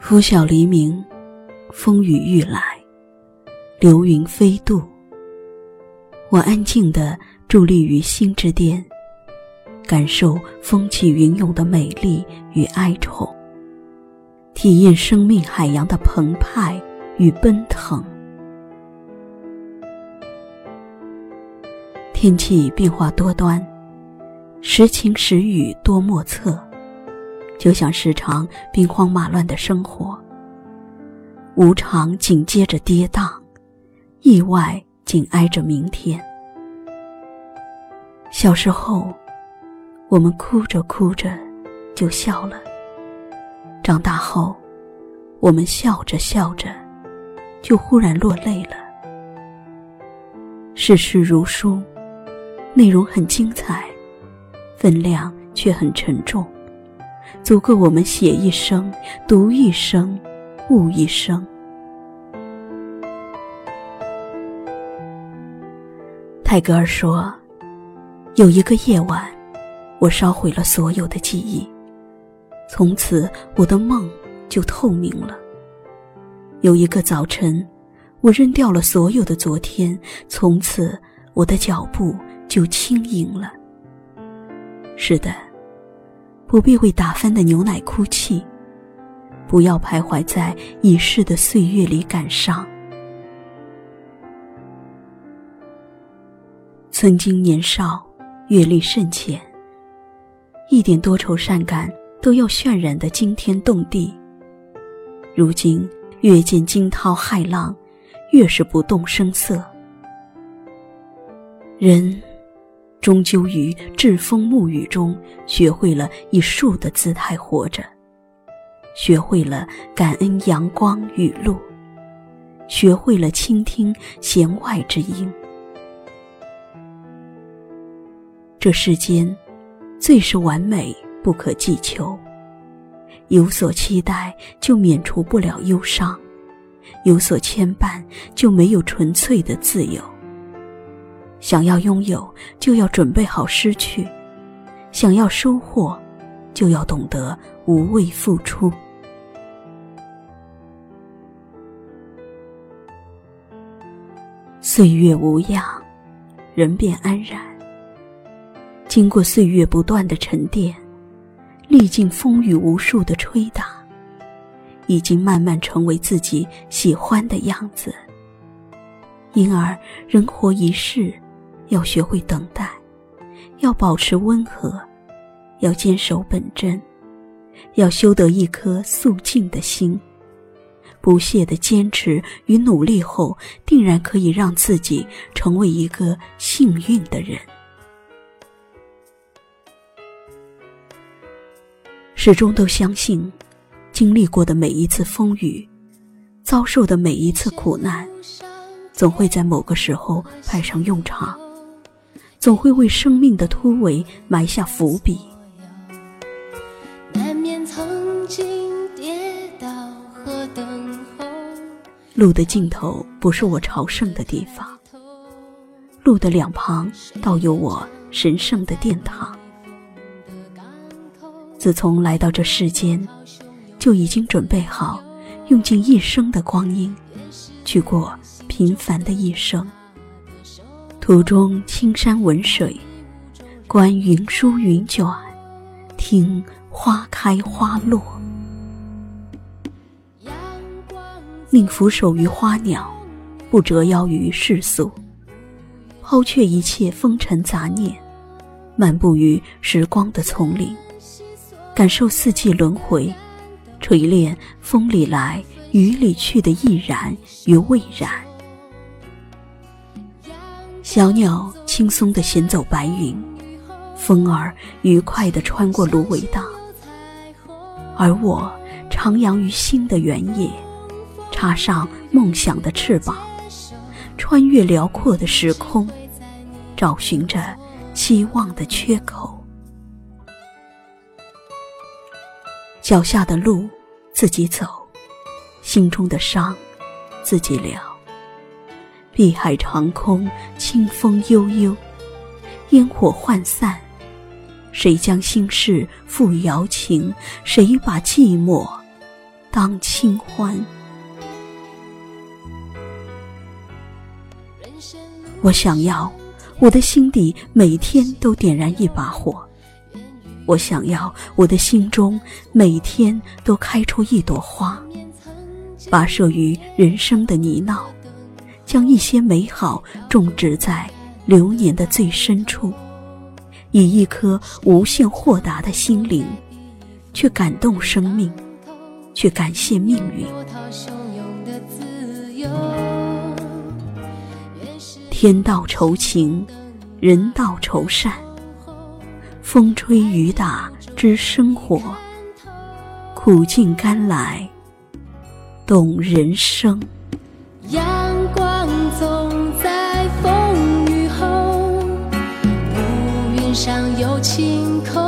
拂晓黎明，风雨欲来，流云飞渡。我安静地伫立于心之巅，感受风起云涌的美丽与哀愁，体验生命海洋的澎湃与奔腾。天气变化多端，时晴时雨多莫测。就像时常兵荒马乱的生活，无常紧接着跌宕，意外紧挨着明天。小时候，我们哭着哭着就笑了；长大后，我们笑着笑着就忽然落泪了。世事如书，内容很精彩，分量却很沉重。足够我们写一生、读一生、悟一生。泰戈尔说：“有一个夜晚，我烧毁了所有的记忆，从此我的梦就透明了。有一个早晨，我扔掉了所有的昨天，从此我的脚步就轻盈了。”是的。不必为打翻的牛奶哭泣，不要徘徊在已逝的岁月里感伤。曾经年少，阅历甚浅，一点多愁善感都要渲染的惊天动地。如今越见惊涛骇浪，越是不动声色。人。终究于栉风沐雨中，学会了以树的姿态活着，学会了感恩阳光雨露，学会了倾听弦外之音。这世间，最是完美不可寄求。有所期待，就免除不了忧伤；有所牵绊，就没有纯粹的自由。想要拥有，就要准备好失去；想要收获，就要懂得无畏付出。岁月无恙，人便安然。经过岁月不断的沉淀，历尽风雨无数的吹打，已经慢慢成为自己喜欢的样子。因而，人活一世。要学会等待，要保持温和，要坚守本真，要修得一颗肃静的心。不懈的坚持与努力后，定然可以让自己成为一个幸运的人。始终都相信，经历过的每一次风雨，遭受的每一次苦难，总会在某个时候派上用场。总会为生命的突围埋下伏笔。路的尽头不是我朝圣的地方，路的两旁倒有我神圣的殿堂。自从来到这世间，就已经准备好用尽一生的光阴，去过平凡的一生。途中青山闻水，观云舒云卷，听花开花落。宁俯首于花鸟，不折腰于世俗。抛却一切风尘杂念，漫步于时光的丛林，感受四季轮回，锤炼风里来雨里去的毅然与未然。小鸟轻松地衔走白云，风儿愉快地穿过芦苇荡，而我徜徉于心的原野，插上梦想的翅膀，穿越辽阔的时空，找寻着希望的缺口。脚下的路自己走，心中的伤自己疗。碧海长空，清风悠悠，烟火涣散。谁将心事付瑶琴？谁把寂寞当清欢。我想要我的心底每天都点燃一把火，我想要我的心中每天都开出一朵花，跋涉于人生的泥淖，将一些美好种植在流年的最深处，以一颗无限豁达的心灵，去感动生命，去感谢命运。天道酬勤，人道酬善。风吹雨打知生活，苦尽甘来懂人生。阳光总在风雨后乌云上有晴空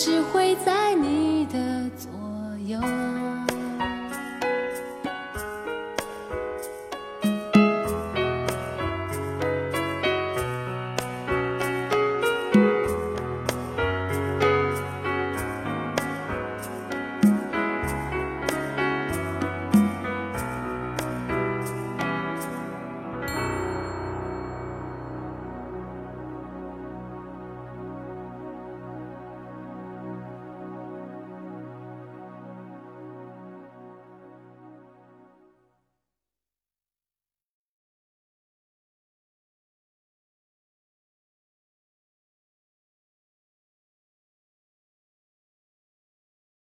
只。会在你的左右。